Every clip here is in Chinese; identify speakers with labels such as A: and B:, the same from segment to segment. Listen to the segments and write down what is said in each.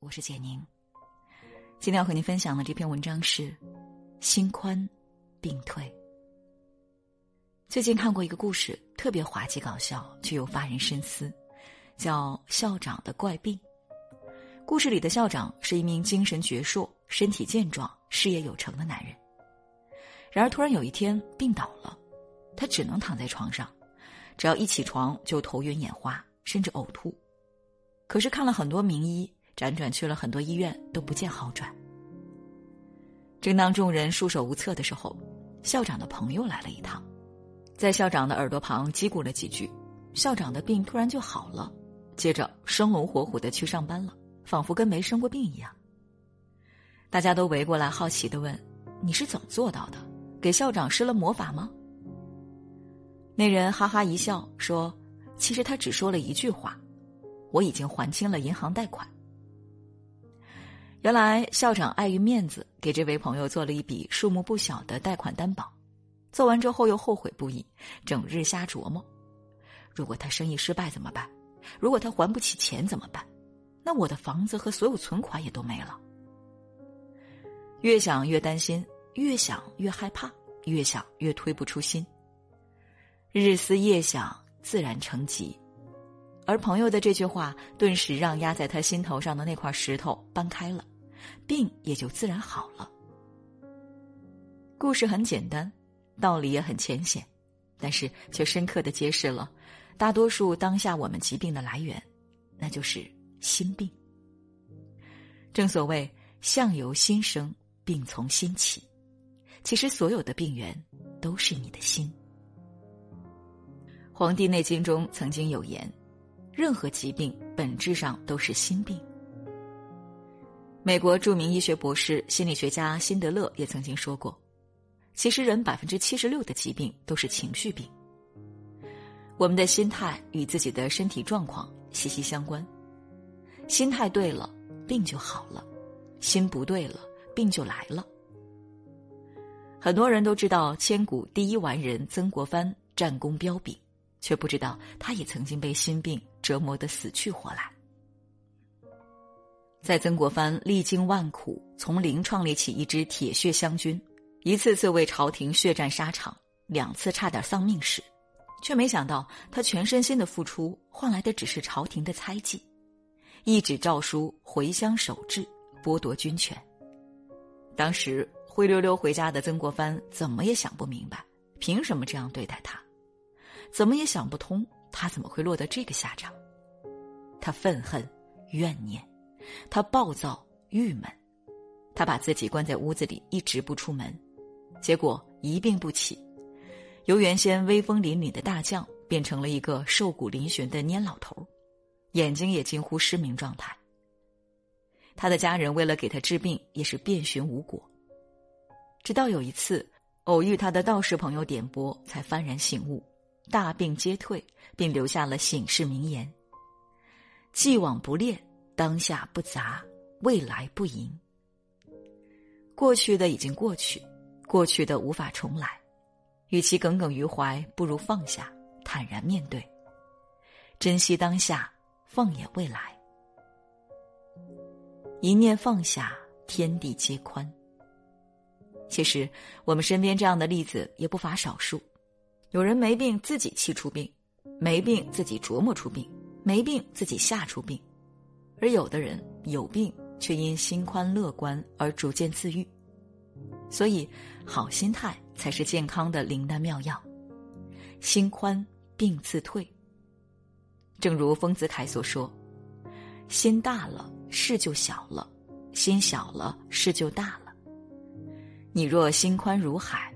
A: 我是简宁，今天要和您分享的这篇文章是“心宽，病退”。最近看过一个故事，特别滑稽搞笑，却又发人深思，叫《校长的怪病》。故事里的校长是一名精神矍铄、身体健壮、事业有成的男人。然而，突然有一天病倒了，他只能躺在床上，只要一起床就头晕眼花，甚至呕吐。可是看了很多名医，辗转去了很多医院，都不见好转。正当众人束手无策的时候，校长的朋友来了一趟，在校长的耳朵旁叽咕了几句，校长的病突然就好了，接着生龙活虎的去上班了，仿佛跟没生过病一样。大家都围过来，好奇的问：“你是怎么做到的？给校长施了魔法吗？”那人哈哈一笑说：“其实他只说了一句话，我已经还清了银行贷款。”原来校长碍于面子，给这位朋友做了一笔数目不小的贷款担保，做完之后又后悔不已，整日瞎琢磨：如果他生意失败怎么办？如果他还不起钱怎么办？那我的房子和所有存款也都没了。越想越担心，越想越害怕，越想越推不出心。日思夜想，自然成疾。而朋友的这句话，顿时让压在他心头上的那块石头搬开了，病也就自然好了。故事很简单，道理也很浅显，但是却深刻的揭示了大多数当下我们疾病的来源，那就是心病。正所谓“相由心生，病从心起”，其实所有的病源都是你的心。《黄帝内经》中曾经有言：“任何疾病本质上都是心病。”美国著名医学博士、心理学家辛德勒也曾经说过：“其实人百分之七十六的疾病都是情绪病。我们的心态与自己的身体状况息息相关，心态对了，病就好了；心不对了，病就来了。”很多人都知道千古第一完人曾国藩战功彪炳。却不知道，他也曾经被心病折磨得死去活来。在曾国藩历经万苦，从零创立起一支铁血湘军，一次次为朝廷血战沙场，两次差点丧命时，却没想到他全身心的付出换来的只是朝廷的猜忌，一纸诏书回乡守制，剥夺军权。当时灰溜溜回家的曾国藩怎么也想不明白，凭什么这样对待他？怎么也想不通，他怎么会落得这个下场？他愤恨、怨念，他暴躁、郁闷，他把自己关在屋子里，一直不出门，结果一病不起，由原先威风凛凛的大将变成了一个瘦骨嶙峋的蔫老头，眼睛也近乎失明状态。他的家人为了给他治病，也是遍寻无果，直到有一次偶遇他的道士朋友点拨，才幡然醒悟。大病皆退，并留下了醒世名言：“既往不恋，当下不杂，未来不迎。过去的已经过去，过去的无法重来。与其耿耿于怀，不如放下，坦然面对，珍惜当下，放眼未来。一念放下，天地皆宽。其实，我们身边这样的例子也不乏少数。”有人没病自己气出病，没病自己琢磨出病，没病自己吓出病，而有的人有病却因心宽乐观而逐渐自愈。所以，好心态才是健康的灵丹妙药。心宽，病自退。正如丰子恺所说：“心大了，事就小了；心小了，事就大了。你若心宽如海。”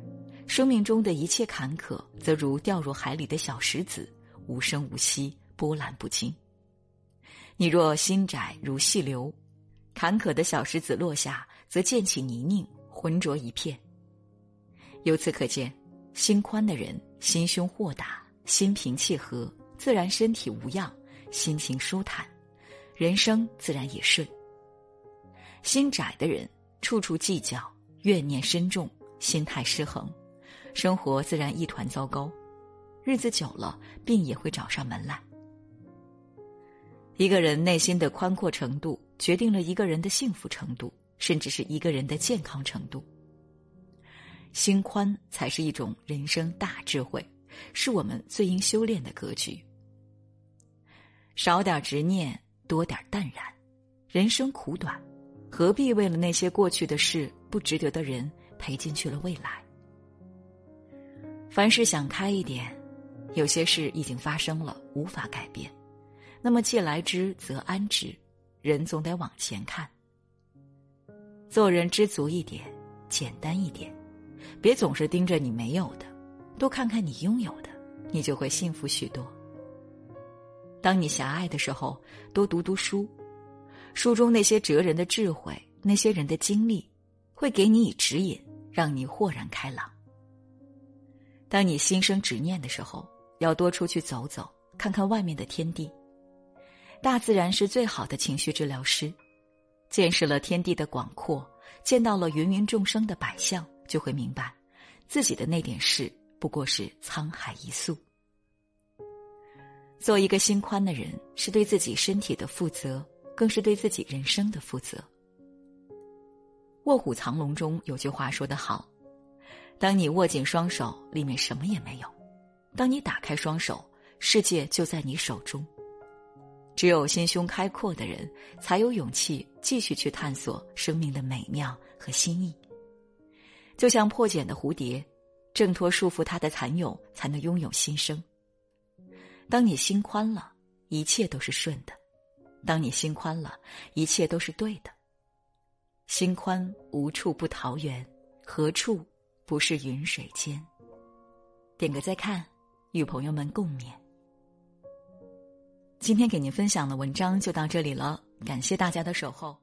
A: 生命中的一切坎坷，则如掉入海里的小石子，无声无息，波澜不惊。你若心窄如细流，坎坷的小石子落下，则溅起泥泞，浑浊一片。由此可见，心宽的人心胸豁达，心平气和，自然身体无恙，心情舒坦，人生自然也顺。心窄的人处处计较，怨念深重，心态失衡。生活自然一团糟糕，日子久了，病也会找上门来。一个人内心的宽阔程度，决定了一个人的幸福程度，甚至是一个人的健康程度。心宽才是一种人生大智慧，是我们最应修炼的格局。少点执念，多点淡然。人生苦短，何必为了那些过去的事、不值得的人赔进去了未来？凡事想开一点，有些事已经发生了，无法改变。那么既来之，则安之。人总得往前看。做人知足一点，简单一点。别总是盯着你没有的，多看看你拥有的，你就会幸福许多。当你狭隘的时候，多读读书，书中那些哲人的智慧，那些人的经历，会给你以指引，让你豁然开朗。当你心生执念的时候，要多出去走走，看看外面的天地。大自然是最好的情绪治疗师，见识了天地的广阔，见到了芸芸众生的百相。就会明白，自己的那点事不过是沧海一粟。做一个心宽的人，是对自己身体的负责，更是对自己人生的负责。《卧虎藏龙》中有句话说得好：“当你握紧双手，里面什么也没有；当你打开双手，世界就在你手中。”只有心胸开阔的人，才有勇气继续去探索生命的美妙和心意。就像破茧的蝴蝶，挣脱束缚它的蚕蛹，才能拥有新生。当你心宽了，一切都是顺的；当你心宽了，一切都是对的。心宽无处不桃源，何处不是云水间？点个再看，与朋友们共勉。今天给您分享的文章就到这里了，感谢大家的守候。